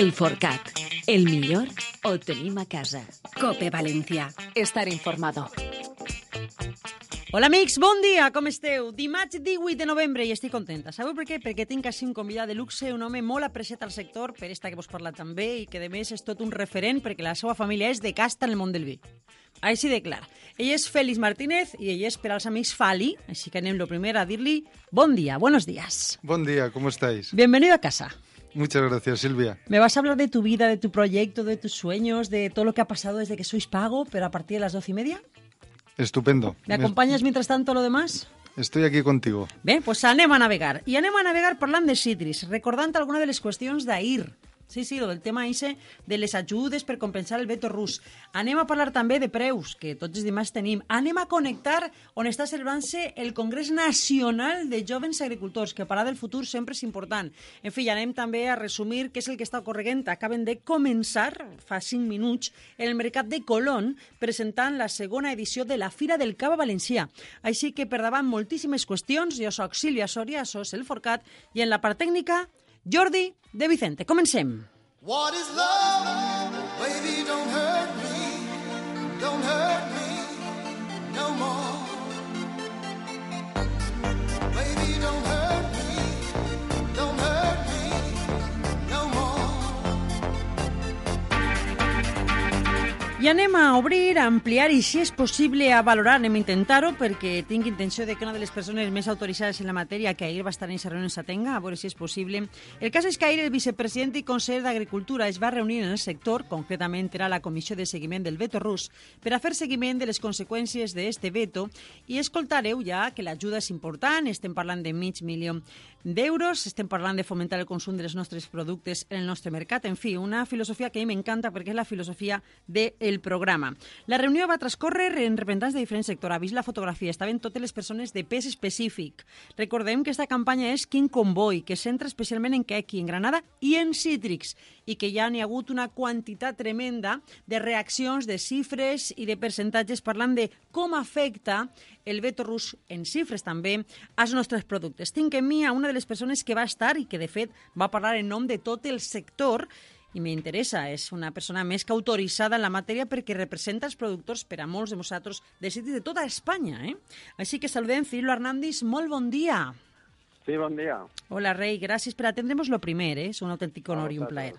El Forcat. El millor ho tenim a casa. Cope València. Estar informado. Hola amics, bon dia, com esteu? Dimarts 18 de novembre i estic contenta. Sabeu per què? Perquè tinc així un convidat de luxe, un home molt apreciat al sector, per esta que vos parla també, i que de més és tot un referent perquè la seva família és de casta en el món del vi. Així de clar. Ell és Félix Martínez i ell és per als amics Fali, així que anem lo primer a dir-li bon dia, buenos días. Buen día, ¿cómo estáis? Bienvenido a casa. Muchas gracias, Silvia. Me vas a hablar de tu vida, de tu proyecto, de tus sueños, de todo lo que ha pasado desde que sois pago, pero a partir de las doce y media. Estupendo. ¿Me acompanyes mientras tanto lo demás? Estoy aquí contigo. Bé, doncs anem a navegar. I anem a navegar parlant de citris, recordant alguna de les qüestions d'ahir. Sí, sí, del tema ixe de les ajudes per compensar el veto rus. Anem a parlar també de preus, que tots els dimarts tenim. Anem a connectar on està celebrant-se el Congrés Nacional de Jovens Agricultors, que parlar del futur sempre és important. En fi, anem també a resumir què és el que està ocorrent. Acaben de començar, fa 5 minuts, el mercat de Colón, presentant la segona edició de la Fira del Cava Valencià. Així que per davant moltíssimes qüestions. Jo sóc Sílvia Soria, sos el Forcat, i en la part tècnica Jordi de Vicente. Comencem. What is love? Baby, don't hurt I anem a obrir, a ampliar i, si és possible, a valorar. Anem a intentar-ho perquè tinc intenció de que una de les persones més autoritzades en la matèria que ahir va estar en reunió s'atenga, a veure si és possible. El cas és que ahir el vicepresident i conseller d'Agricultura es va reunir en el sector, concretament era la comissió de seguiment del veto rus, per a fer seguiment de les conseqüències d'este veto i escoltareu ja que l'ajuda és important, estem parlant de mig milió d'euros, estem parlant de fomentar el consum dels nostres productes en el nostre mercat, en fi, una filosofia que a mi m'encanta perquè és la filosofia del programa. La reunió va transcórrer en representants de diferents sectors. Ha vist la fotografia, estaven totes les persones de pes específic. Recordem que aquesta campanya és King Convoy, que centra especialment en quequi, en granada i en cítrics, i que ja n'hi ha hagut una quantitat tremenda de reaccions, de xifres i de percentatges parlant de com afecta el veto rus en xifres també als nostres productes. Tinc en mi a una de les persones que va estar i que, de fet, va parlar en nom de tot el sector i m'interessa, és una persona més que autoritzada en la matèria perquè representa els productors per a molts de nosaltres de sitio de tota Espanya. Eh? Així que saludem Cirilo Hernández, molt bon dia. Sí, bon dia. Hola, rei, gràcies per atendre'ns lo primer, eh? és un autèntic honor i un plaer.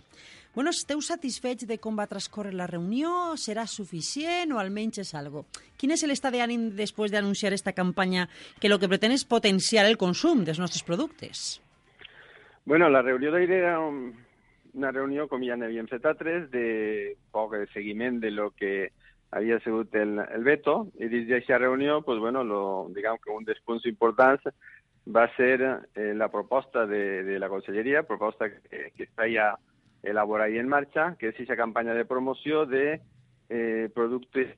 Bueno, esteu satisfets de com va transcorrer la reunió? Serà suficient o almenys és algo? Quin és l'estat d'ànim després d'anunciar esta campanya que el que pretén és potenciar el consum dels nostres productes? Bueno, la reunió d'ahir era un- una reunió, com ja n'havíem fet altres, de poc de seguiment de lo que havia sigut el, el veto, i dins d'aquesta reunió, pues, bueno, lo, diguem que un dels punts importants va ser eh, la proposta de, de la Conselleria, proposta que, que està ja elaborada i en marxa, que és aquesta campanya de promoció de eh, productes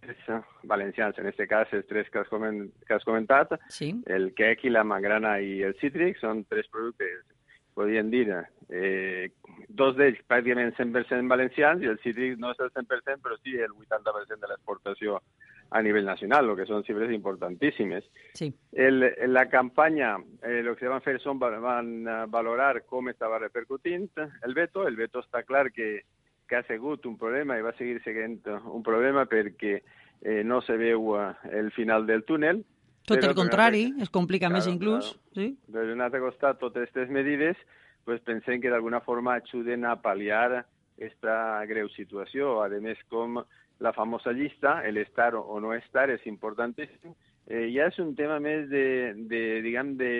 valencians, en aquest cas els tres que has, coment, que has comentat, Sí. el quequi, la mangrana i el cítric són tres productes, podríem dir, eh, dos d'ells pràcticament 100% valencians i el cítric no és el 100%, però sí el 80% de l'exportació a nivell nacional, el que són xifres importantíssimes. Sí. El, en la campanya eh, el que van fer són va- van valorar com estava repercutint el veto. El veto està clar que, que ha sigut un problema i va seguir sent un problema perquè eh, no se veu el final del túnel. Tot Però, el contrari, per un altre- es complica més Claro, inclús. claro. Sí? Per un altre costat, totes aquestes medides pues, pensem que d'alguna forma ajuden a pal·liar aquesta greu situació. A més, com la famosa llista, el estar o no estar és importantíssim. Eh, ja és un tema més de, de diguem, de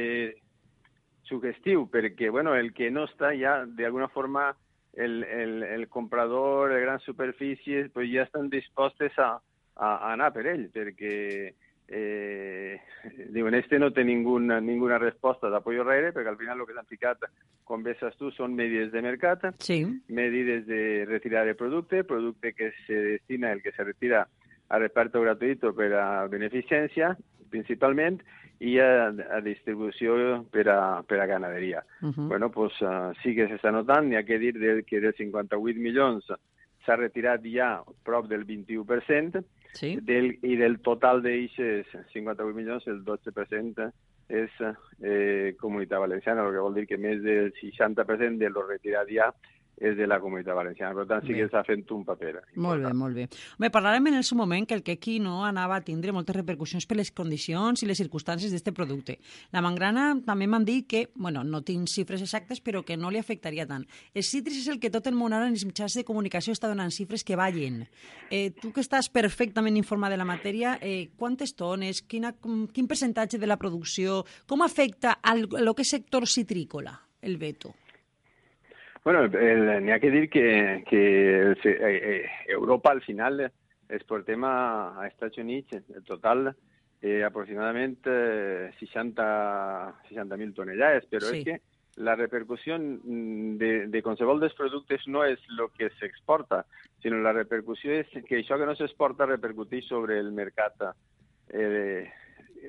sugestiu, perquè bueno, el que no està ja, d'alguna forma, el, el, el comprador, de grans superfícies, pues ja estan dispostes a, a, a anar per ell, perquè eh, diuen, este no té ninguna, ninguna resposta d'apoyo darrere, perquè al final el que s'han ficat, com bé saps tu, són medides de mercat, Sí. medidas de retirar el producte, producte que se destina, el que se retira a reparto gratuïto per a beneficència, principalment, i a, a distribució per a, per a ganaderia. Uh -huh. Bueno, pues uh, sí que s'està notant, n'hi ha que dir del, que dels 58 milions s'ha retirat ja prop del 21%, sí. del, i del total d'aixes 58 milions, el 12% és eh, comunitat valenciana, el que vol dir que més del 60% de lo retirat ja és de la comunitat valenciana. Per tant, sí Bé. que està fent un paper. Molt bé, important. molt bé. Home, parlarem en el seu moment que el quequi no anava a tindre moltes repercussions per les condicions i les circumstàncies d'aquest producte. La mangrana també m'han dit que, bueno, no tinc xifres exactes, però que no li afectaria tant. El citris és el que tot el món ara en els mitjans de comunicació està donant xifres que ballen. Eh, tu que estàs perfectament informat de la matèria, eh, quantes tones, quina, quin percentatge de la producció, com afecta al, a lo que és sector citrícola, el veto? Bueno, el- n'hi ha que dir que, que el se- eh, eh, Europa al final exportem a, a Estats Units en total eh, aproximadament 60 60.000 tonelades, però Sí. és que la repercussió mm, de, de qualsevol dels productes no és el que s'exporta, sinó la repercussió és que això que no s'exporta repercuteix sobre el mercat, eh,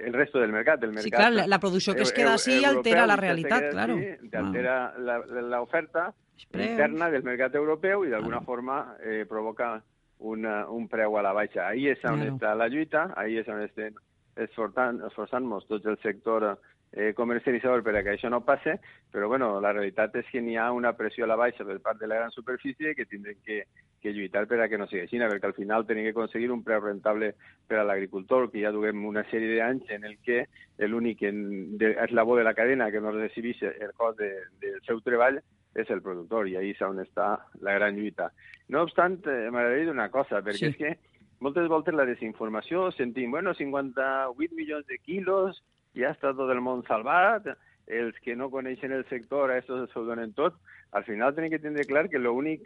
el resto del mercat. El mercat Sí, clar, la, la producció que es queda europeu altera la se realitat, queda claro. altera la, la, la oferta. Interna del mercat europeu i d'alguna Claro. forma eh, provoca una, un preu a la baixa. Ahí és on Claro. està la lluita, ahí és on estem esforçant- esforçant-nos tot el sector eh, comercialitzador per a que això no passe, però bueno, la realitat és que n'hi ha una pressió a la baixa per part de la gran superfície que tindrem que, que lluitar per a que no sigui així, perquè al final tenim que aconseguir un preu rentable per a l'agricultor, que ja duguem una sèrie d'anys en el que l'únic eslabó de la cadena que no recibeix el cost de, del seu treball és el productor, i ahí és on està la gran lluita. No obstant, m'agradaria dir una cosa, perquè Sí. és que moltes voltes la desinformació sentim, bueno, 58 milions de quilos, ja està tot el món salvat, els que no coneixen el sector, a estos s'ho donen tot. Al final tenim que tindre clar que l'únic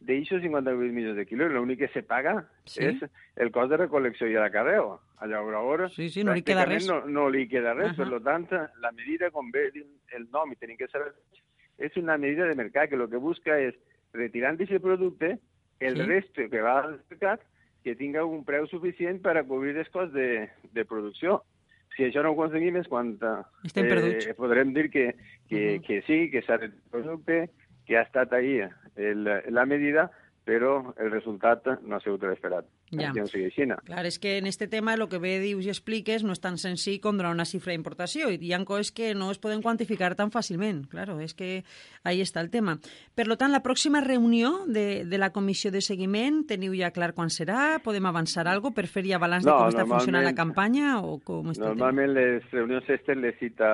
d'aixòs 58 milions de quilos, l'únic que se paga Sí. és el cost de recolecció i l'acarreu. A llaurador, Sí, sí, no li queda res. No, no li queda res, Ahà. per lo tant, la medida, com bé diu el nom, i tenim que saber, és una medida de mercat que el que busca és, retirant d'aquest producte, el Sí. resto que va al mercat que tinga un preu suficient per a cobrir els costs de, de producció. Si això no ho aconseguim és quan eh, Estem perduts. podrem dir que, que, Mhm. que sí, que s'ha retirat el producte, que ha estat ahí el, la medida, però el resultat no ha sigut l'esperat. Ja. Que no sigui així. Clar, és que en este tema el que bé dius i expliques no és tan senzill com donar una xifra d'importació i hi ha coses que no es poden quantificar tan fàcilment. Claro, és que ahí està el tema. Per lo tant, la pròxima reunió de, de la comissió de seguiment, teniu ja clar quan serà? Podem avançar alguna per fer ja balanç de No, com està funcionant la campanya o com està? Normalment les reunions estes les cita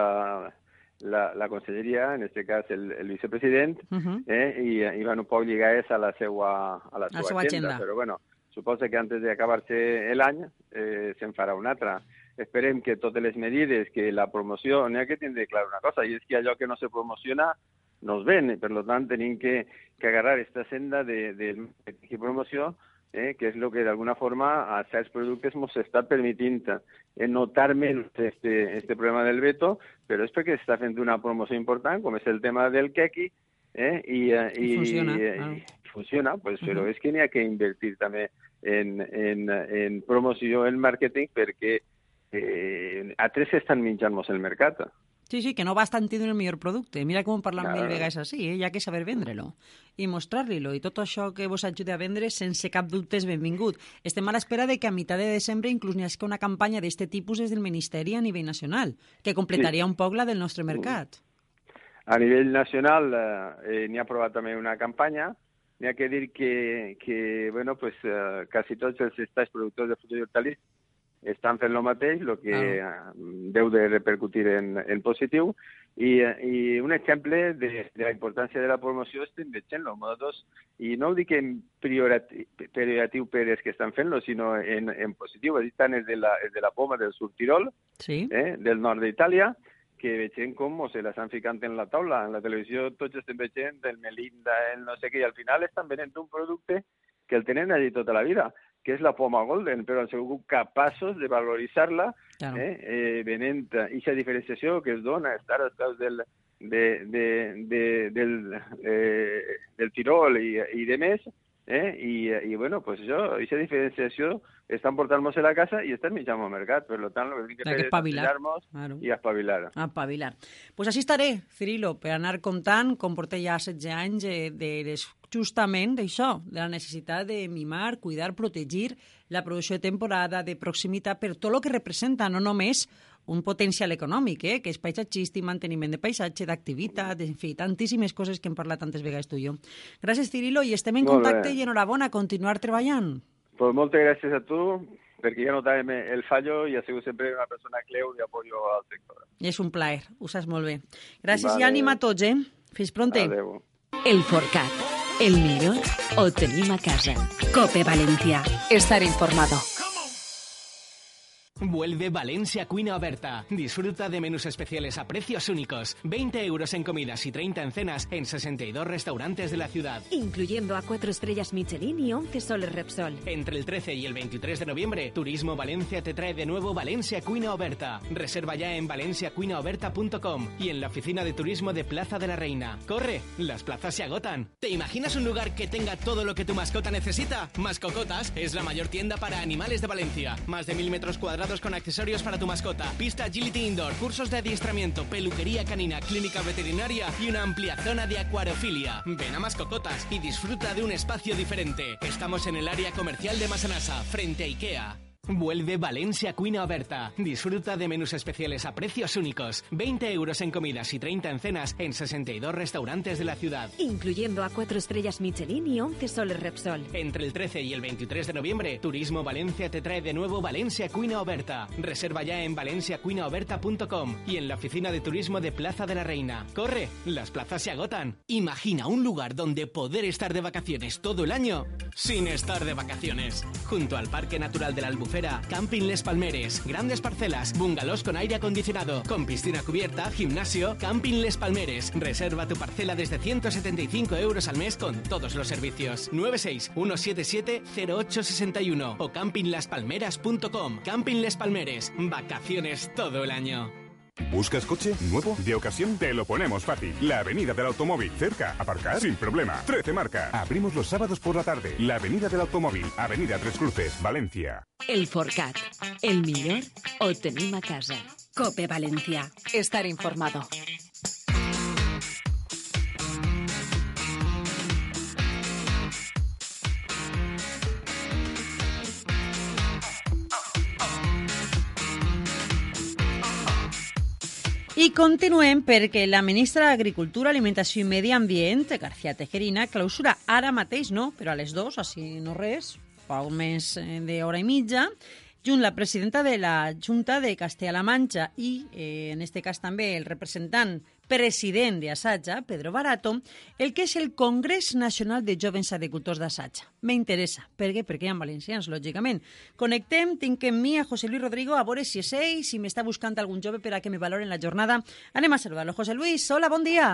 la, la conselleria, en este cas el, el vicepresident, Mhm. eh, i, i van un poc lligades a la seva, a la seva, seva agenda. Però bueno, suposa que antes d'acabar-se l'any eh, se'n farà una altra. Esperem que totes les medides, que la promoció, n'hi ha que tindre clar una cosa, i és que allò que no se promociona no es ven, per tant tenim que, que agarrar aquesta senda de, de marketing i promoció eh, que el que d'alguna forma a certs productes ens està permitint eh, notar menys este, este problema del veto, però és perquè està fent una promoció important, com és el tema del quequi, eh, i, eh, I funciona, claro. Funciona, pues, però Mhm. és que n'hi ha que invertir també en, en, en promoció, en màrqueting, perquè eh, a tres estan menjant-nos el mercat. Sí, sí, que no bastant tindre el millor producte. Mira com parlam Claro. mil vegades així, eh? hi ha que saber vendre-lo i mostrar-li-lo. I tot això que vos ajuda a vendre sense cap dubte és benvingut. Estem a l'espera de que a meitat de desembre inclús n'hi hagi una campanya d'aquest tipus des del Ministeri a nivell nacional, que completaria un poc la del nostre mercat. A nivell nacional eh, n'hi ha aprovat també una campanya. N'hi ha que dir que, que bueno, pues, eh, quasi tots els estats productors de fruita i hortalisses estan fent el mateix, el que eh, deu de repercutir en, en positiu. I, eh, I un exemple de, de la importància de la promoció estem veient-lo. Nosaltres, I no ho dic en priorati- per els que estan fent-lo, sinó en, en positiu. Dir, tant els de la, els de la poma del sud Tirol, Sí? eh, del nord d'Itàlia, que veiem com se l'estan ficant en la taula. En la televisió tots estem veient el Melinda, el no sé què, i al final estan venent un producte que el tenen allí tota la vida, que és la poma golden, però han sigut capaços de valoritzar-la Claro. eh, eh, venent aquesta diferenciació que es dona estar als peus del, de, de, de, del, eh, del Tirol i, i de més, eh? I, i bueno, pues això, aquesta diferenciació estan portant-nos a la casa i estan menjant al mercat, per tant, el que hem que de fer és espavilar. ensenyar-nos Claro. i espavilar. Espavilar. pues així estaré, Cirilo, per anar comptant, com porté ja 16 anys, eh, de, justament d'això, de la necessitat de mimar, cuidar, protegir la producció de temporada, de proximitat, per tot el que representa, no només un potencial econòmic, eh? que és paisatgístic, manteniment de paisatge, d'activitat, en fi, tantíssimes coses que hem parlat tantes vegades tu i jo. Gràcies, Cirilo, i estem en contacte i enhorabona, continuar treballant. Pues moltes gràcies a tu, perquè ja notàvem el fallo i ha sigut sempre una persona cleu i apoyo al sector. I és un plaer, ho saps molt bé. Gràcies Vale. i ànima a tots, eh? Fins pronte. El Forcat. El millor ho tenim a casa. Cope Valencia. Estar informado. Vuelve Valencia Cuina Oberta. Disfruta de menús especiales a precios únicos. 20 euros en comidas y 30 en cenas en 62 restaurantes de la ciudad. Incluyendo a cuatro estrellas Michelin y 11 soles Repsol. Entre el 13 y el 23 de noviembre, Turismo Valencia te trae de nuevo Valencia Cuina Oberta. Reserva ya en valenciacuinaoberta.com y en la oficina de turismo de Plaza de la Reina. ¡Corre! Las plazas se agotan. ¿Te imaginas un lugar que tenga todo lo que tu mascota necesita? Mascocotas es la mayor tienda para animales de Valencia. Más de mil metros cuadrados con accesorios para tu mascota. Pista Agility Indoor, cursos de adiestramiento, peluquería canina, clínica veterinaria y una amplia zona de acuariofilia. Ven a Mascocotas y disfruta de un espacio diferente. Estamos en el área comercial de Masanasa, frente a IKEA. Vuelve Valencia Cuina Oberta. Disfruta de menús especiales a precios únicos. 20 euros en comidas y 30 en cenas en 62 restaurantes de la ciudad. Incluyendo a cuatro estrellas Michelin y 11 soles Repsol. Entre el 13 y el 23 de noviembre, Turismo Valencia te trae de nuevo Valencia Cuina Oberta. Reserva ya en valenciacuinaoberta.com y en la oficina de turismo de Plaza de la Reina. ¡Corre! Las plazas se agotan. Imagina un lugar donde poder estar de vacaciones todo el año sin estar de vacaciones. Junto al Parque Natural de la Camping Les Palmeres, grandes parcelas, bungalows con aire acondicionado, con piscina cubierta, gimnasio, Camping Les Palmeres. Reserva tu parcela desde 175 euros al mes con todos los servicios. 961770861 o campinglaspalmeras.com. Camping Les Palmeres. Vacaciones todo el año. ¿Buscas coche nuevo? ¿De ocasión? Te lo ponemos fácil. La Avenida del Automóvil. Cerca. ¿Aparcar? Sin problema. 13 marca. Abrimos los sábados por la tarde. La Avenida del Automóvil. Avenida Tres Cruces, Valencia. El Forcat. El millor ho tenim a casa. Cope Valencia. Estar informado. I continuem perquè la ministra d'Agricultura, Alimentació i Medi Ambient, García Tejerina, clausura ara mateix, no, però a les dues, així no res, fa un mes d'hora i mitja, junt la presidenta de la Junta de Castella-La Manxa i, eh, en este cas també, el representant president d'Assatge, Pedro Barato, el que és el Congrés Nacional de Jovens Agricultors d'Assatge. M'interessa. Per què? Perquè hi ha valencians, lògicament. Connectem, tinc en mi a José Luis Rodrigo, a veure si és ell, si m'està buscant algun jove per a que me valoren la jornada. Anem a saludarlo. José Luis, hola, bon dia.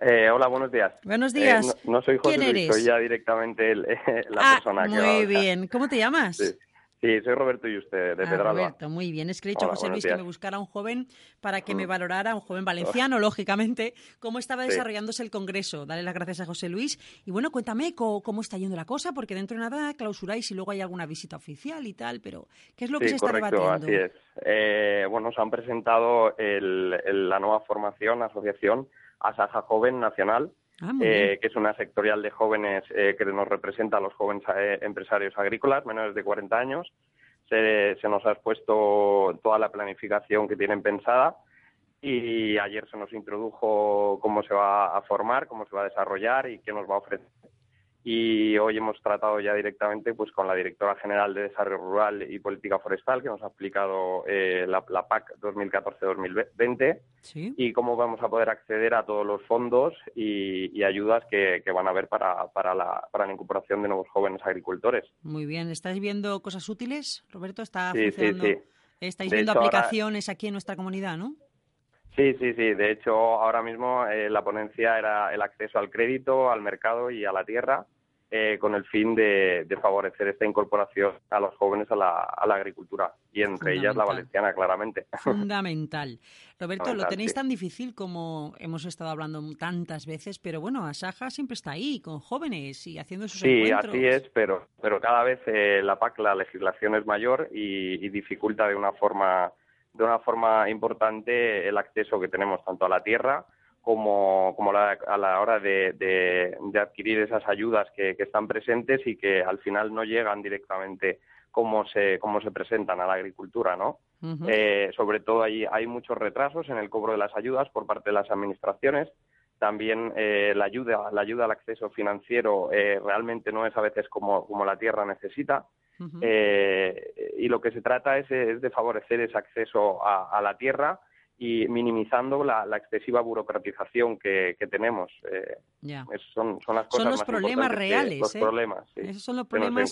Eh, hola, buenos días. Buenos días. Eh, no, no soy José ¿Quién Luis, eres? soy ya directamente el- la ah, persona que va a muy bien. ¿Cómo te llamas? Sí. Sí, soy Roberto y usted, de Ah, Pedralba. Roberto, muy bien. Es que le he dicho a José Luis que me buscara un joven para que me Mm. valorara, un joven valenciano, lógicamente, cómo estaba Sí. desarrollándose el Congreso. Dale las gracias a José Luis. Y bueno, cuéntame cómo, está yendo la cosa, porque dentro de nada clausuráis y luego hay alguna visita oficial y tal, pero ¿qué es lo que se está correcto, debatiendo? así es. Eh, bueno, se han presentado el- el- la nueva formación, asociación Asaja Joven Nacional, Ah, eh, que es una sectorial de jóvenes eh, que nos representa a los jóvenes eh, empresarios agrícolas menores de 40 años. Se, se nos ha expuesto toda la planificación que tienen pensada y ayer se nos introdujo cómo se va a formar, cómo se va a desarrollar y qué nos va a ofrecer. Y hoy hemos tratado ya directamente pues con la directora general de Desarrollo Rural y Política Forestal, que nos ha explicado eh, la, la PAC 2014-2020 Sí. y cómo vamos a poder acceder a todos los fondos y, y ayudas que, que van a haber para, para, la, para la incorporación de nuevos jóvenes agricultores. Muy bien. ¿Estáis viendo cosas útiles, Roberto? ¿Está Sí, funcionando? sí. ¿Estáis De viendo hecho, ahora- aplicaciones aquí en nuestra comunidad, no? Sí, sí, sí. De hecho, ahora mismo eh, la ponencia era el acceso al crédito, al mercado y a la tierra, eh, con el fin de, de favorecer esta incorporación a los jóvenes a la, a la agricultura y entre ellas la valenciana, claramente. Fundamental. Roberto, lo tenéis sí. tan difícil como hemos estado hablando tantas veces, pero bueno, Asaja siempre está ahí, con jóvenes y haciendo sus Sí, encuentros. así es, pero, pero cada vez eh, la PAC, la legislación es mayor y, y dificulta de una forma de una forma importante el acceso que tenemos tanto a la tierra como, como la- a la hora de, de- de adquirir esas ayudas que, que están presentes y que al final no llegan directamente como se, como se presentan a la agricultura, ¿no? Eh, sobre todo hay, hay muchos retrasos en el cobro de las ayudas por parte de las administraciones. También eh, la ayuda, la ayuda al acceso financiero eh, realmente no es a veces como, como la tierra necesita. Eh, y lo que se trata es, es de favorecer ese acceso a, a la tierra y minimizando la, la excesiva burocratización que, que tenemos. Eh, son, son las cosas Son los más problemas que- reales. los ¿eh? problemas, sí, Esos son los problemas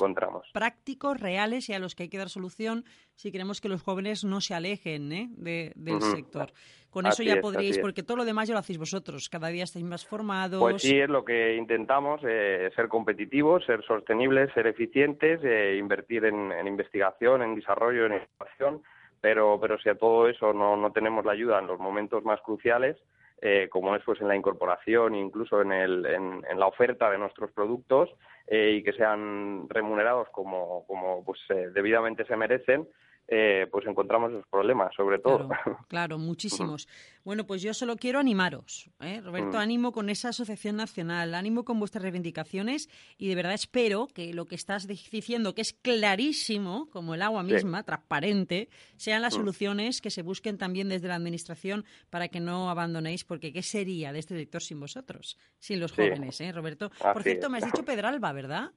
prácticos, reales y a los que hay que dar solución si queremos que los jóvenes no se alejen ¿eh? de- del sector. Con Así eso ya es, podríais, porque todo lo demás ya lo hacéis vosotros. Cada día estáis más formados. Pues sí, es lo que intentamos, eh, ser competitivos, ser sostenibles, ser eficientes, eh, invertir en, en investigación, en desarrollo, en innovación, pero, pero si a todo eso no, no tenemos la ayuda en los momentos más cruciales, eh, como es pues en la incorporación, incluso en, el, en, la oferta de nuestros productos eh, y que sean remunerados como, como pues eh, debidamente se merecen, eh, pues encontramos esos problemas, sobre todo. Claro, muchísimos. Bueno, pues yo solo quiero animaros, ¿eh? Roberto, Mm. ánimo con esa asociación nacional, ánimo con vuestras reivindicaciones y de verdad espero que lo que estás di- diciendo, que es clarísimo, como el agua Sí. misma, transparente, sean las Mm. soluciones que se busquen también desde la Administración para que no abandonéis, porque ¿qué sería de este sector sin vosotros, sin los Sí. jóvenes, ¿eh, Roberto? Por cierto, es. me has dicho Pedralba, ¿verdad?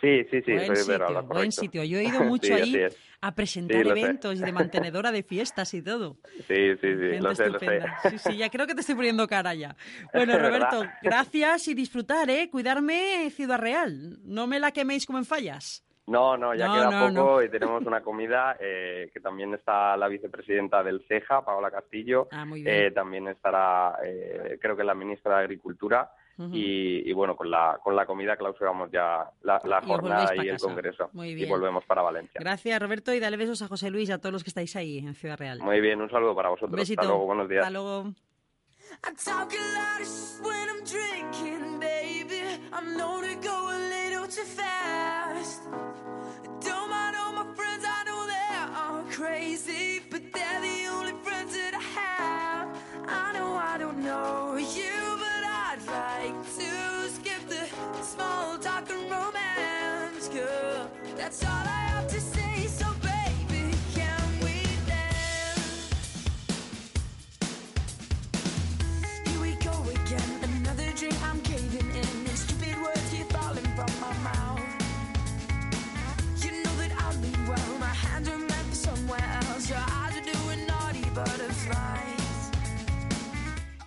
Sí, sí, sí, buen soy sitio, buen sitio. Yo he ido mucho Sí, ahí a presentar Sí, lo sé. eventos y de mantenedora de fiestas y todo. Sí, sí, sí, Gente lo sé, lo sé. Sí, sí, ya creo que te estoy poniendo cara ya. Bueno, ¿Verdad? Roberto, gracias y disfrutar, ¿eh? Cuidarme, Ciudad Real. No me la queméis como en fallas. No, no, ya No, queda no, poco no. y tenemos una comida eh, que también está la vicepresidenta del CEJA, Paola Castillo. Ah, muy bien. Eh, también estará, eh, creo que la ministra de Agricultura. Ujú. y, y bueno, con la, con la comida clausuramos ya la, la Y jornada y el casa. congreso. Muy Y bien. volvemos para Valencia. Gracias, Roberto, y dale besos a José Luis y a todos los que estáis ahí en Ciudad Real. Muy bien, un saludo para vosotros. Un besito. Hasta luego, buenos días. Hasta luego. Crazy, but they're the only friends that I have. I know I don't know you, like to skip the small talk and romance, girl. That's all I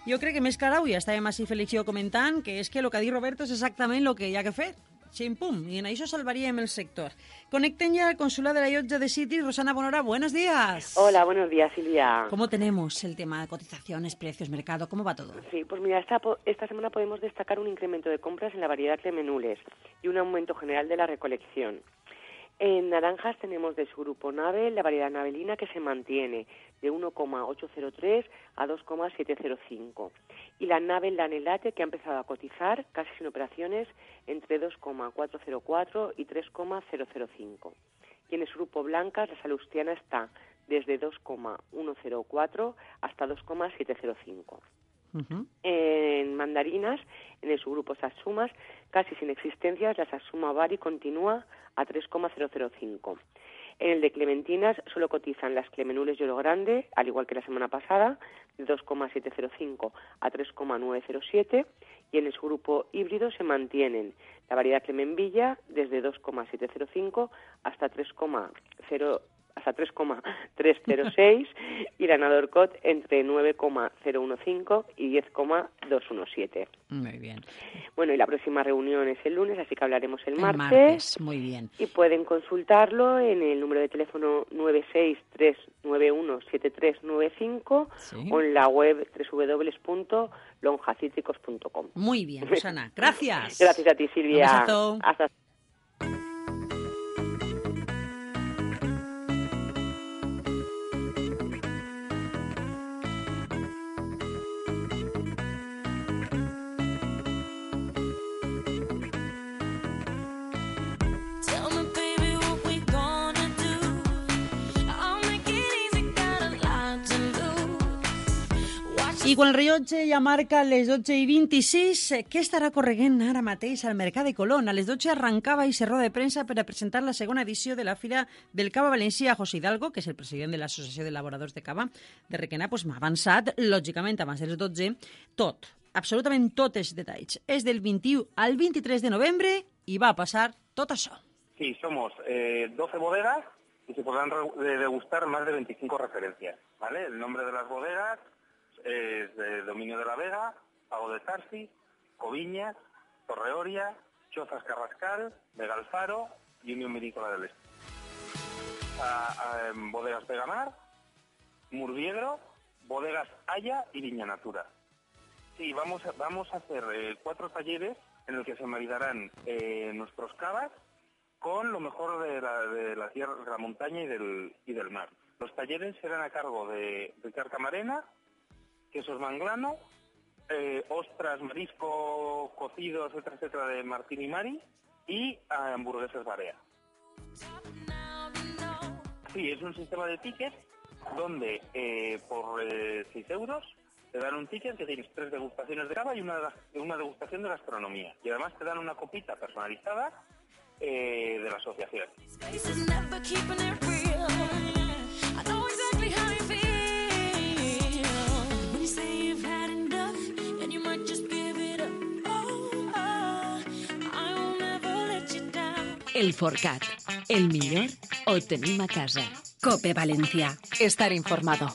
Jo crec que més que ara avui estàvem així Félix i jo comentant que és que el que ha dit Roberto és exactament el que hi ha que fer. Chimpum, y en eso salvaríem el sector. Conecten ya al consulado de la Llotja de City. Rosana Bonora, buenos días. Hola, buenos días, Silvia. ¿Cómo tenemos el tema de cotizaciones, precios, mercado? ¿Cómo va todo? Sí, pues mira, esta, esta semana podemos destacar un incremento de compras en la variedad Clemenules y un aumento general de la recolección. En naranjas tenemos de su grupo Nave la variedad Navelina que se mantiene de 1,803 a 2,705 y la Nave Lanelate que ha empezado a cotizar casi sin operaciones entre 2,404 y 3,005. Y en el grupo Blancas la Salustiana está desde 2,104 hasta 2,705. En mandarinas, en el subgrupo Satsumas, casi sin existencias, la Satsuma Bari continúa a 3,005. En el de clementinas solo cotizan las clemenules Lloro Grande, al igual que la semana pasada, de 2,705 a 3,907. Y en el subgrupo híbrido se mantienen la variedad Clemenvilla desde 2,705 hasta 3,0 hasta 3,306 y la Nadorcot entre 9,015 y 10,217. Muy bien. Bueno, y la próxima reunión es el lunes, así que hablaremos el El martes. martes, muy bien. Y pueden consultarlo en el número de teléfono 963917395 Sí. o en la web www.lonjacítricos.com. Muy bien, Rosana. Gracias. Gracias a ti, Silvia. Un. Hasta quan el rellotge ja marca les 12 i 26, eh, què estarà correguent ara mateix al Mercat de Colón? A les 12 arrancava i roda de premsa per a presentar la segona edició de la Fira del Cava Valencià. José Hidalgo, que és el president de l'Associació d'Elaboradors de Cava de Requena, pues, m'ha avançat, lògicament, abans de les 12, tot, absolutament tots els detalls. És del 21 al 23 de novembre i va passar tot això. Sí, somos eh, 12 bodegas y se podrán re- degustar más de 25 referencias. ¿vale? El nombre de las bodegas es Dominio de la Vega, Pago de Tarsi, Coviñas, Torreoria, Chozas Carrascal, Vega Alfaro y Unión Vinícola del Este. A- a- bodegas Pegamar, Murviegro, Bodegas Haya y Viña Natura. Sí, vamos a, vamos a hacer eh, cuatro talleres en el que se maridarán eh, nuestros cavas con lo mejor de la, de la tierra, de la montaña y del, y del mar. Los talleres serán a cargo de Ricard Camarena, quesos manglano, eh, ostras, marisco, cocido, etcétera, etcétera, de Martín y Mari, y ah, hamburguesas Barea. Sí, es un sistema de tickets donde eh, por 6 euros te dan un ticket que tienes tres degustaciones de cava y una, una degustación de gastronomía. Y además te dan una copita personalizada eh, de la asociación. El Forcat. El millor ho tenim a casa. Cope Valencia. Estar informado.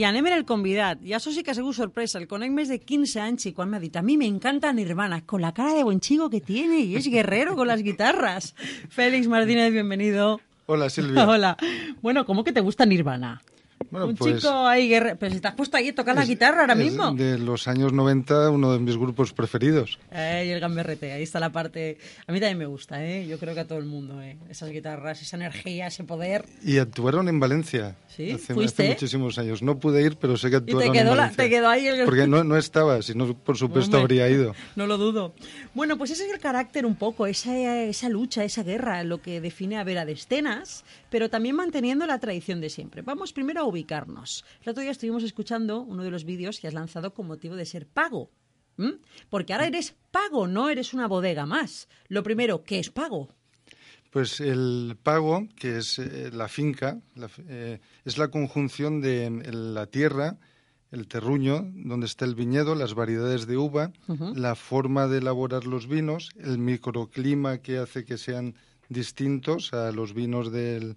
I anem en el convidat. I això sí que ha sigut sorpresa. El conec més de 15 anys i quan m'ha dit a mi me encanta Nirvana, con la cara de buen chico que tiene y es guerrero con las guitarras. Félix Martínez, bienvenido. Hola, Silvia. Hola. Bueno, ¿cómo que te gusta Nirvana? Bueno, Un pues, chico ahí guerrero. Pero si te has puesto ahí a tocar la es- guitarra ahora mismo. De los años 90, uno de mis grupos preferidos. Eh, y el gamberrete, ahí está la parte... A mí también me gusta, ¿eh? Yo creo que a todo el mundo, ¿eh? Esas guitarras, esa energía, ese poder. Y actuaron en Valencia. Sí, hace, ¿fuiste? hace muchísimos años. No pude ir, pero sé que Y te actuaron quedó, en la, Valencia. te quedó ahí el... Porque no, no estaba, si no, por supuesto, Hombre, habría ido. No lo dudo. Bueno, pues ese es el carácter un poco, esa, esa lucha, esa guerra, lo que define a Vera de Estenas, pero también manteniendo la tradición de siempre. Vamos primero a ubicarnos. El otro día estuvimos escuchando uno de los vídeos que has lanzado con motivo de ser pago. Porque ahora eres pago, no eres una bodega más. Lo primero, ¿qué es pago? Pues el pago, que es eh, la finca, la eh, es la conjunción de el- la tierra, el terruño, donde está el viñedo, las variedades de uva, la forma de elaborar los vinos, el microclima que hace que sean distintos a los vinos del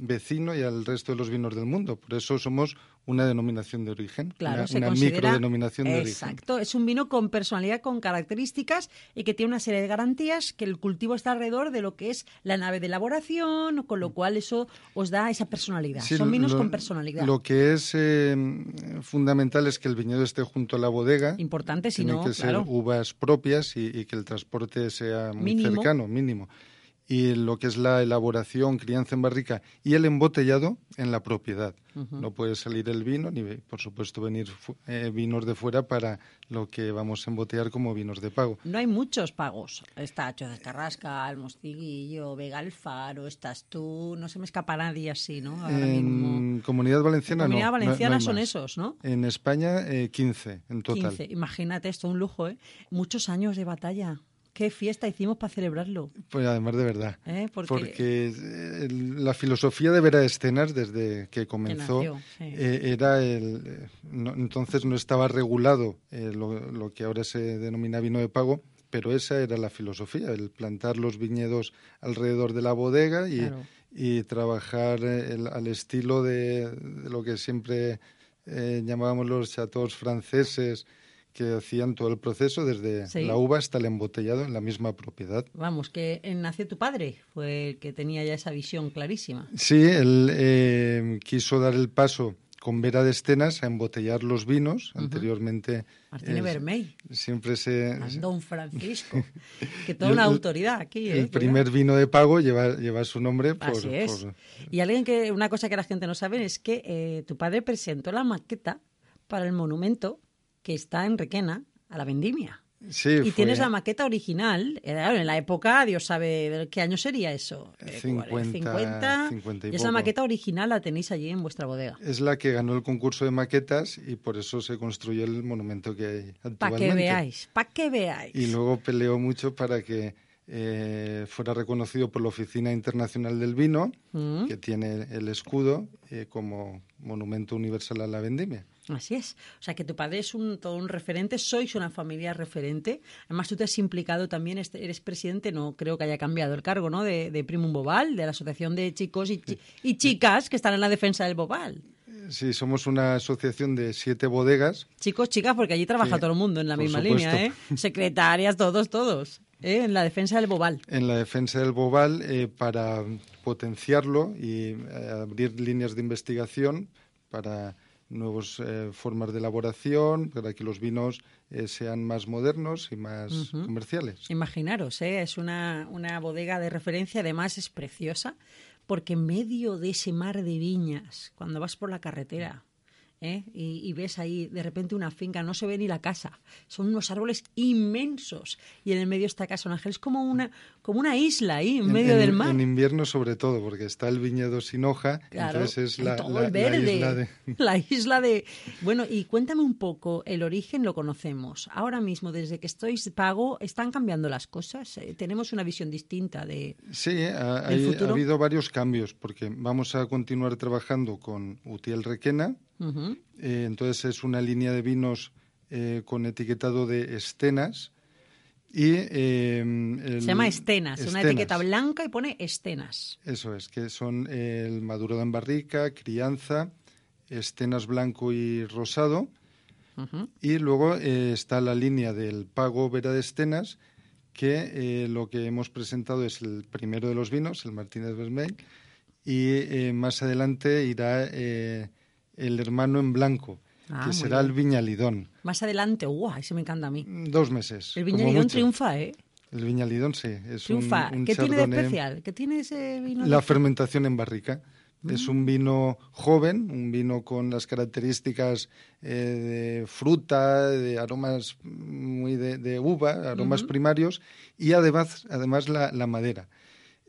vecino y al resto de los vinos del mundo. Por eso somos una denominación de origen, Claro, una, se una microdenominación de origen. Exacto, es un vino con personalidad, con características y que tiene una serie de garantías que el cultivo está alrededor de lo que es la nave de elaboración, con lo cual eso os da esa personalidad. Sí, Son vinos lo- con personalidad. Lo que es eh, fundamental es que el viñedo esté junto a la bodega. Importante, si Tienen no, que ser uvas propias y, y que el transporte sea muy Mínimo. cercano, mínimo. Y lo que es la elaboración, crianza en barrica y el embotellado en la propiedad. No puede salir el vino ni, por supuesto, venir eh, vinos de fuera para lo que vamos a embotellar como vinos de pago. No hay muchos pagos. Está Cho de Carrasca, el Mostiguillo, Vega Alfaro, estás tú, no se me escapa nadie así, ¿no? Ahora mismo. En Comunidad Valenciana En no, Comunidad no- no hay Valenciana son más. esos, ¿no? En España, eh, 15 en total. 15. Imagínate esto, un lujo, ¿eh? Muchos años de batalla. Qué fiesta hicimos para celebrarlo. Pues además de verdad. ¿eh? Porque, Porque eh, la filosofía de Vera Escenas, desde que comenzó, nació, sí. eh, era el. no- entonces no estaba regulado eh, lo, lo que ahora se denomina vino de pago, pero esa era la filosofía, el plantar los viñedos alrededor de la bodega y, Claro. y trabajar el- al estilo de, de lo que siempre llamábamos los chateaux franceses que hacían todo el proceso desde Sí. la uva hasta el embotellado en la misma propiedad. vamos, que nació tu padre, fue el que tenía ya esa visión clarísima. Sí, él eh, quiso dar el paso con Vera de Estenas a embotellar los vinos. Anteriormente. Martínez eh, Vermell. Siempre se. Don Francisco. que toda una autoridad aquí. El ¿eh? primer vino de pago lleva, lleva su nombre por. Así es. por- Y alguien que, una cosa que la gente no sabe es que eh, tu padre presentó la maqueta para el monumento que está en Requena, a la vendimia. Sí, y fue tienes la maqueta original. eh, en la época, Dios sabe qué año sería eso. Eh, 50, 50. 50 y y esa poco. maqueta original la tenéis allí en vuestra bodega. Es la que ganó el concurso de maquetas y por eso se construyó el monumento que hay actualmente. Para que veáis, para que veáis. Y luego peleó mucho para que eh, fuera reconocido por la Oficina Internacional del Vino, Mm. que tiene el escudo eh, como monumento universal a la vendimia. Así es. O sea, que tu padre es un, todo un referente, sois una familia referente. Además, tú te has implicado también, este- eres presidente, no creo que haya cambiado el cargo, ¿no? De, de Primum Bobal, de la Asociación de Chicos y, chi- y Chicas que están en la defensa del Bobal. Sí, somos una asociación de siete bodegas. Chicos, chicas, porque allí trabaja Sí, todo el mundo en la misma supuesto. línea, ¿eh? Secretarias, todos, todos. ¿eh? En la defensa del Bobal. en la defensa del Bobal eh, para potenciarlo y eh, abrir líneas de investigación para nuevas eh, formas de elaboración, para que los vinos eh, sean más modernos y más comerciales. Imaginaros, ¿eh? es una, una bodega de referencia, además es preciosa, porque en medio de ese mar de viñas, cuando vas por la carretera ¿eh? y, y ves ahí de repente una finca, no se ve ni la casa, son unos árboles inmensos y en el medio está Casa Ángel, es como una, como una isla ahí, en, medio del mar. En invierno sobre todo, porque está el viñedo sin hoja, Claro, entonces es la, la- el la verde, isla de... la isla de... Bueno, y cuéntame un poco, el origen lo conocemos. Ahora mismo, desde que estoy pago, ¿están cambiando las cosas? Eh, ¿Tenemos una visión distinta de...? Sí, ha, ¿El hay- ha futuro? habido varios cambios, porque vamos a continuar trabajando con Utiel Requena. Eh, entonces es una línea de vinos eh, con etiquetado de estenas. Y, eh, el- Se llama Estenas, una Estenas. etiqueta blanca y pone Estenas. Eso es, que son el madurado en barrica, crianza, estenas blanco y rosado. Y luego eh, está la línea del pago Vera de Estenas, que eh, lo que hemos presentado es el primero de los vinos, el Martínez Vermell, y eh, más adelante irá el hermano en blanco, Ah, que será el. Viñalidón. Más adelante, ¡guau! Ese me encanta a mí. Dos meses. El Viñalidón triunfa, ¿eh? El Viñalidón, sí. Es un- Triunfa. un ¿Qué tiene de especial? ¿Qué tiene ese vino? La fermentación en barrica. Es Mm. un vino joven, un vino con las características eh, de fruta, de aromas muy de, de uva, aromas primarios y además, además la, la madera.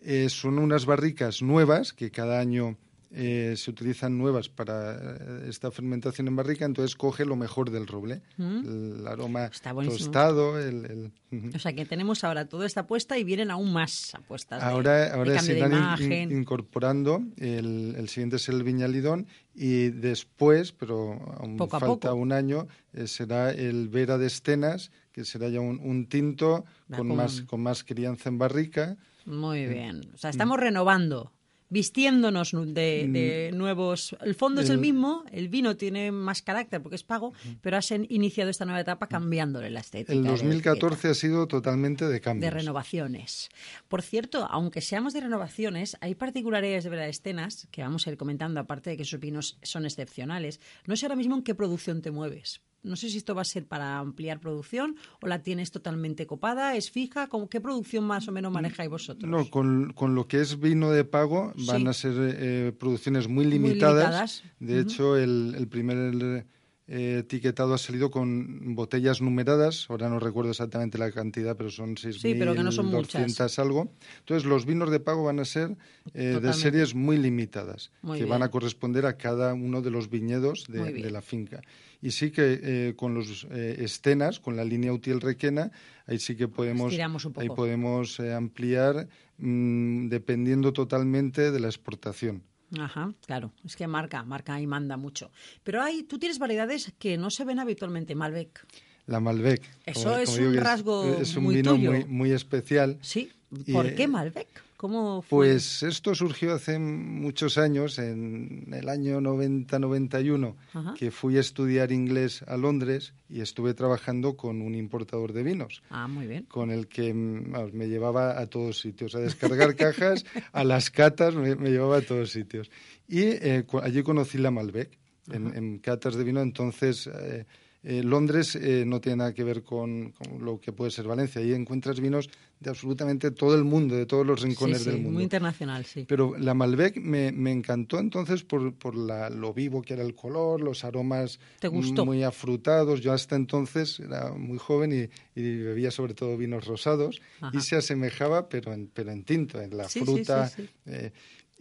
Eh, son unas barricas nuevas que cada año eh, se utilizan nuevas para eh, esta fermentación en barrica, entonces coge lo mejor del roble, Mm. el aroma tostado, el. O sea, que tenemos ahora toda esta apuesta y vienen aún más apuestas. de- Ahora, de se irán in- in- imagen. incorporando. El, el siguiente es el Viñalidón y después, pero aún Poco falta poco. un año, eh, será el Vera de Estenas, que será ya un, un tinto Va con con- más, con más crianza en barrica. Muy Mm. bien. O sea, estamos renovando, vistiéndonos de, de nuevos... El fondo es el mismo, el vino tiene más carácter porque es pago, pero has iniciado esta nueva etapa cambiándole la estética. El de- 2014 ha sido totalmente de de cambio. renovaciones. Por cierto, aunque seamos de renovaciones, hay particularidades de Vera de Estenas que vamos a ir comentando, aparte de que sus vinos son excepcionales. No sé ahora mismo en qué producción te mueves. No sé si esto va a ser para ampliar producción o la tienes totalmente copada, es fija. ¿Cómo, ¿Qué producción más o menos manejáis vosotros? No, con, con lo que es vino de pago van Sí. a ser eh, producciones muy Muy limitadas. De hecho, el, el primer eh, etiquetado ha salido con botellas numeradas. Ahora no recuerdo exactamente la cantidad, pero son 6.200 Sí, pero que no son muchas. algo. Entonces, los vinos de pago van a ser eh, de series muy limitadas, Muy que bien. van a corresponder a cada uno de los viñedos de, la finca. Y sí que eh, con los estenas, con la línea Utiel Requena, ahí sí que podemos, ahí podemos ampliar mm, dependiendo totalmente de la exportación. Ajá, claro. Es que marca, marca y manda mucho. Pero hay, tú tienes variedades que no se ven habitualmente. Malbec. La Malbec. Eso es un rasgo es, un muy vino tuyo. muy, muy especial. Sí. ¿Por eh, qué Malbec? ¿Cómo fue? Pues esto surgió hace muchos años, en el año 90-91, Ajá. que fui a estudiar inglés a Londres y estuve trabajando con un importador de vinos. Ah, muy bien. con el que mm, vamos, me llevaba a todos sitios, a descargar cajas, a las catas, me, me llevaba a todos sitios. Y eh, allí conocí la Malbec. en, en catas de vino. Entonces, eh, eh, Londres eh, no tiene nada que ver con, con lo que puede ser Valencia. Ahí encuentras vinos de absolutamente todo el mundo, de todos los rincones sí, sí, del mundo. Muy internacional, sí. Pero la Malbec me, me encantó entonces por, por la, lo vivo que era el color, los aromas ¿Te gustó? muy afrutados. Yo hasta entonces era muy joven y, y bebía sobre todo vinos rosados Ajá. y se asemejaba, pero en, pero en tinto, en la Sí, fruta. eh,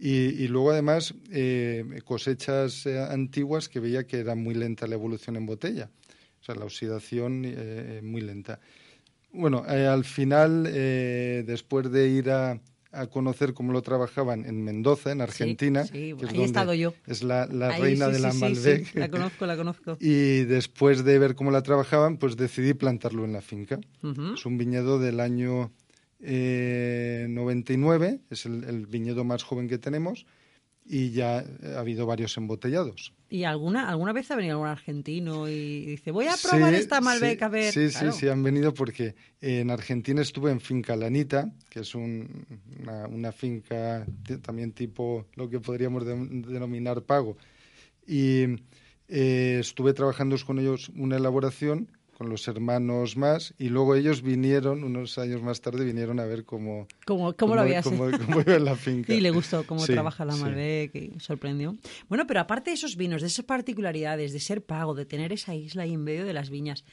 y, y luego además eh, cosechas antiguas que veía que era muy lenta la evolución en botella. O sea, la oxidación eh, muy lenta. Bueno, eh, al final, eh, después de ir a, a conocer cómo lo trabajaban en Mendoza, en Argentina, sí, que es ahí he estado yo. es la, la Ahí reina sí, de la sí, Malbec. sí, La conozco, la conozco. Y después de ver cómo la trabajaban, pues decidí plantarlo en la finca. Es un viñedo del año eh, 99, es el, el viñedo más joven que tenemos y ya ha habido varios embotellados. ¿Y alguna, alguna vez ha venido algún argentino y dice, voy a probar esta Malbec sí, a ver? Sí, Claro. sí, sí, han venido porque en Argentina estuve en Finca Lanita, que es un- una, una finca también tipo lo que podríamos de- denominar pago. Y eh, estuve trabajando con ellos una elaboración con los hermanos más y luego ellos vinieron, unos años más tarde, vinieron a ver cómo, ¿Cómo, cómo lo habías cómo- cómo iba en la finca. Y le gustó cómo Sí, trabaja la sí. Malbec, y sorprendió. Bueno, pero aparte de esos vinos, de esas particularidades, de ser pago, de tener esa isla ahí en medio de las viñas,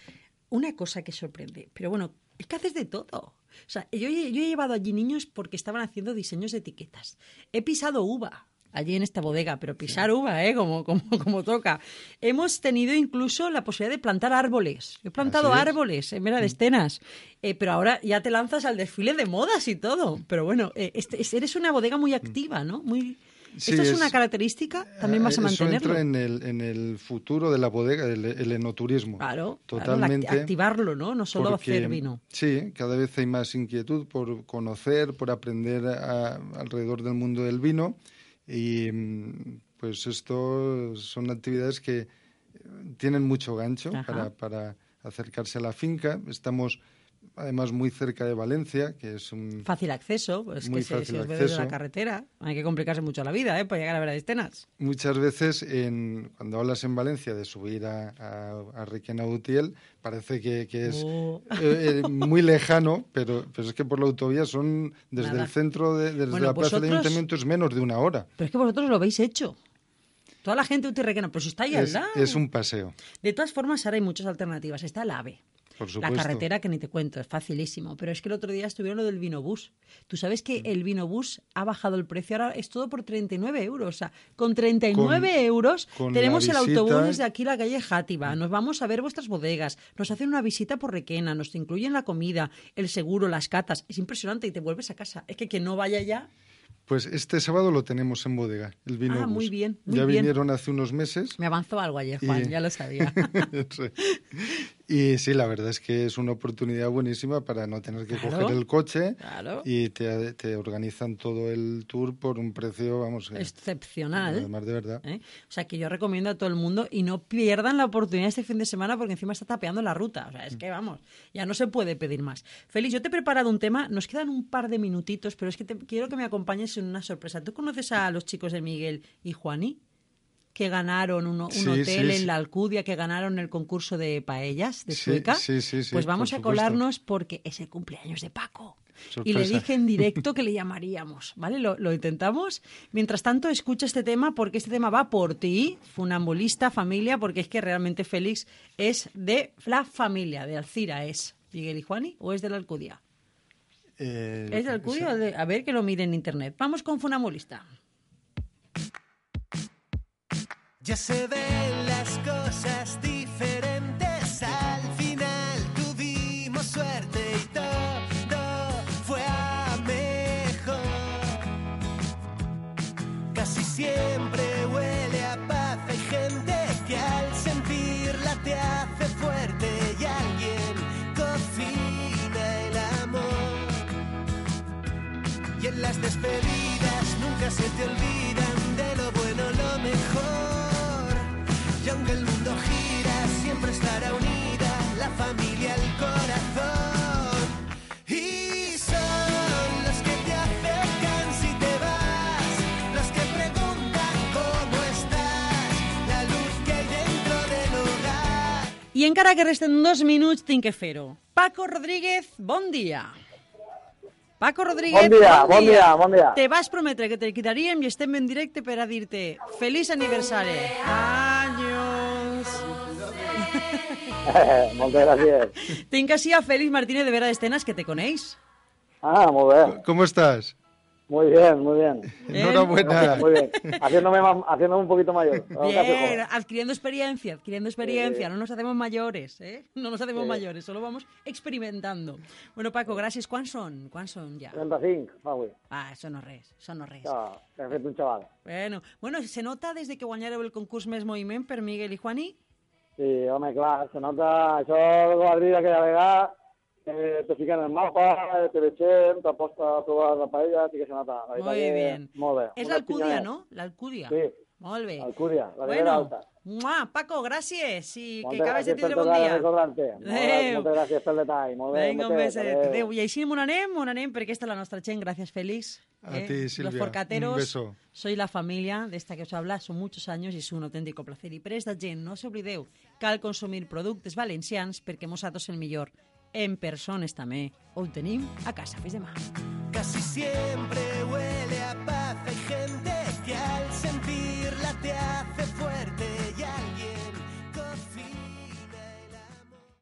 una cosa que sorprende, pero bueno, es que haces de todo. O sea, yo, yo he llevado allí niños porque estaban haciendo diseños de etiquetas. He pisado uva allí en esta bodega, pero pisar uva, ¿eh? Como, como, como toca. Hemos tenido incluso la posibilidad de plantar árboles. He plantado árboles en Mera de Estenas. Eh, pero ahora ya te lanzas al desfile de modas y todo. Pero bueno, eh, este- es- eres una bodega muy activa, ¿no? Muy... Sí, ¿Esto es, es- una característica? ¿También vas a Eh, mantenerlo? Eso entra en el, en el futuro de la bodega, el, el enoturismo. Claro, claro, la- totalmente. activarlo, ¿no? No solo porque, hacer vino. Sí, cada vez hay más inquietud por conocer, por aprender a- alrededor del mundo del vino y mm, pues esto son actividades que eh, tienen mucho gancho para, para acercarse a la finca. Estamos además muy cerca de Valencia, que es un... Fácil acceso, pues Muy que fácil se ve desde la acceso. carretera. Hay que complicarse mucho la vida, ¿eh? Para llegar a ver a Estenas. Muchas veces, en, cuando hablas en Valencia de subir a, a, a Requena Utiel, parece que, que es Oh. eh, eh, muy lejano, pero, pero es que por la autovía son, desde Nada. el centro, de, desde Bueno, la plaza del vosotros- ayuntamiento es menos de una hora. Pero es que vosotros lo habéis hecho. Toda la gente utirrequena, pero si está ahí al Es, lado. es un paseo, De todas formas, ahora hay muchas alternativas. Está el AVE. por La carretera que ni te cuento, es facilísimo. Pero es que el otro día estuvieron lo del vinobús. Tú sabes que el vinobús ha bajado el precio, ahora es todo por 39 euros. O sea, con 39 Con- euros con tenemos el autobús desde aquí, la calle Játiva. Nos vamos a ver vuestras bodegas, nos hacen una visita por Requena, nos incluyen la comida, el seguro, las catas. Es impresionante y te vuelves a casa. Es que quien no vaya ya, Pues este sábado lo tenemos en bodega, el vino Ah, muy bien, muy ya bien. vinieron hace unos meses. me avanzó algo ayer, Juan, Y- ya lo sabía. Y sí, la verdad es que es una oportunidad buenísima para no tener que Claro, coger el coche claro. y te, te organizan todo el tour por un precio, vamos, eh, Excepcional. además de verdad. ¿eh? O sea, que yo recomiendo a todo el mundo y no pierdan la oportunidad este fin de semana porque encima está tapeando la ruta. O sea, es que vamos, ya no se puede pedir más. Félix, yo te he preparado un tema, nos quedan un par de minutitos, pero es que te- quiero que me acompañes en una sorpresa. ¿Tú conoces a los chicos de Miguel y Juani? Que ganaron un Sí, hotel sí, en la Alcudia, que ganaron el concurso de paellas de Sueca. pues vamos por a supuesto. colarnos porque es el cumpleaños de Paco. Y le dije en directo que le llamaríamos, ¿vale? Lo, lo intentamos. Mientras tanto, escucha este tema porque este tema va por ti, funambulista, familia, porque es que realmente Félix es de la familia, de Alcira es. ¿Miguel y Juani o es de la Alcudia? Eh, ¿Es de Alcudia o de...? A ver que lo mire en internet. Vamos con funambulista. Ya se ven las cosas encara que resten dos minuts, tinc que fer-ho. Paco Rodríguez, bon dia. Paco Rodríguez, Bon dia, bon dia, bon dia. Te vas prometre que te quitaríem i estem en directe per a dir-te feliç aniversari. Anys. Moltes gràcies. Tinc així a Félix Martínez de Vera d'Estenas, que te coneix. Ah, muy bien. ¿Cómo estás? Muy bien, muy bien. Enhorabuena. Muy bien. Haciéndome, ma- haciéndome un poquito mayor. Bien, adquiriendo experiencia, adquiriendo experiencia. No nos hacemos mayores, ¿eh? No nos hacemos Sí. mayores, solo vamos experimentando. Bueno, Paco, gràcies. Quants són? Quants són ja? 35, fa avui. Ah, això no res, això no res. Ah, he fet un xaval. Bueno, bueno, se nota des de que guanyareu el concurs Més Moviment per Miguel i Juani? Sí, home, clar, se nota... Això que vas dir aquella vegada, eh, te fiquen el mapa, eh, te vegem, t'aposta a provar la paella, sí que se nota. La que- bien. Molt bé. És l'Alcúdia, no? L'Alcúdia. Sí. Molt bé. Alcúdia, la Ribera Bueno, Alta. mua, Paco, gràcies. I que Moltes acabes de tindre bon a dia. Adéu. Moltes gràcies pel detall. Molt bé, Vinga, un beset, adéu. Adéu. I així on anem, on anem, perquè aquesta és la nostra gent. Gràcies, Félix. A ti, Silvia. Los forcateros. Un beso. Soy la familia de esta que os habla, son muchos años i és un autèntic placer. I per esta gent, no s'oblideu, cal consumir productes valencians perquè nosaltres el millor. En persones també. Ho tenim a casa. Fins demà. Casi siempre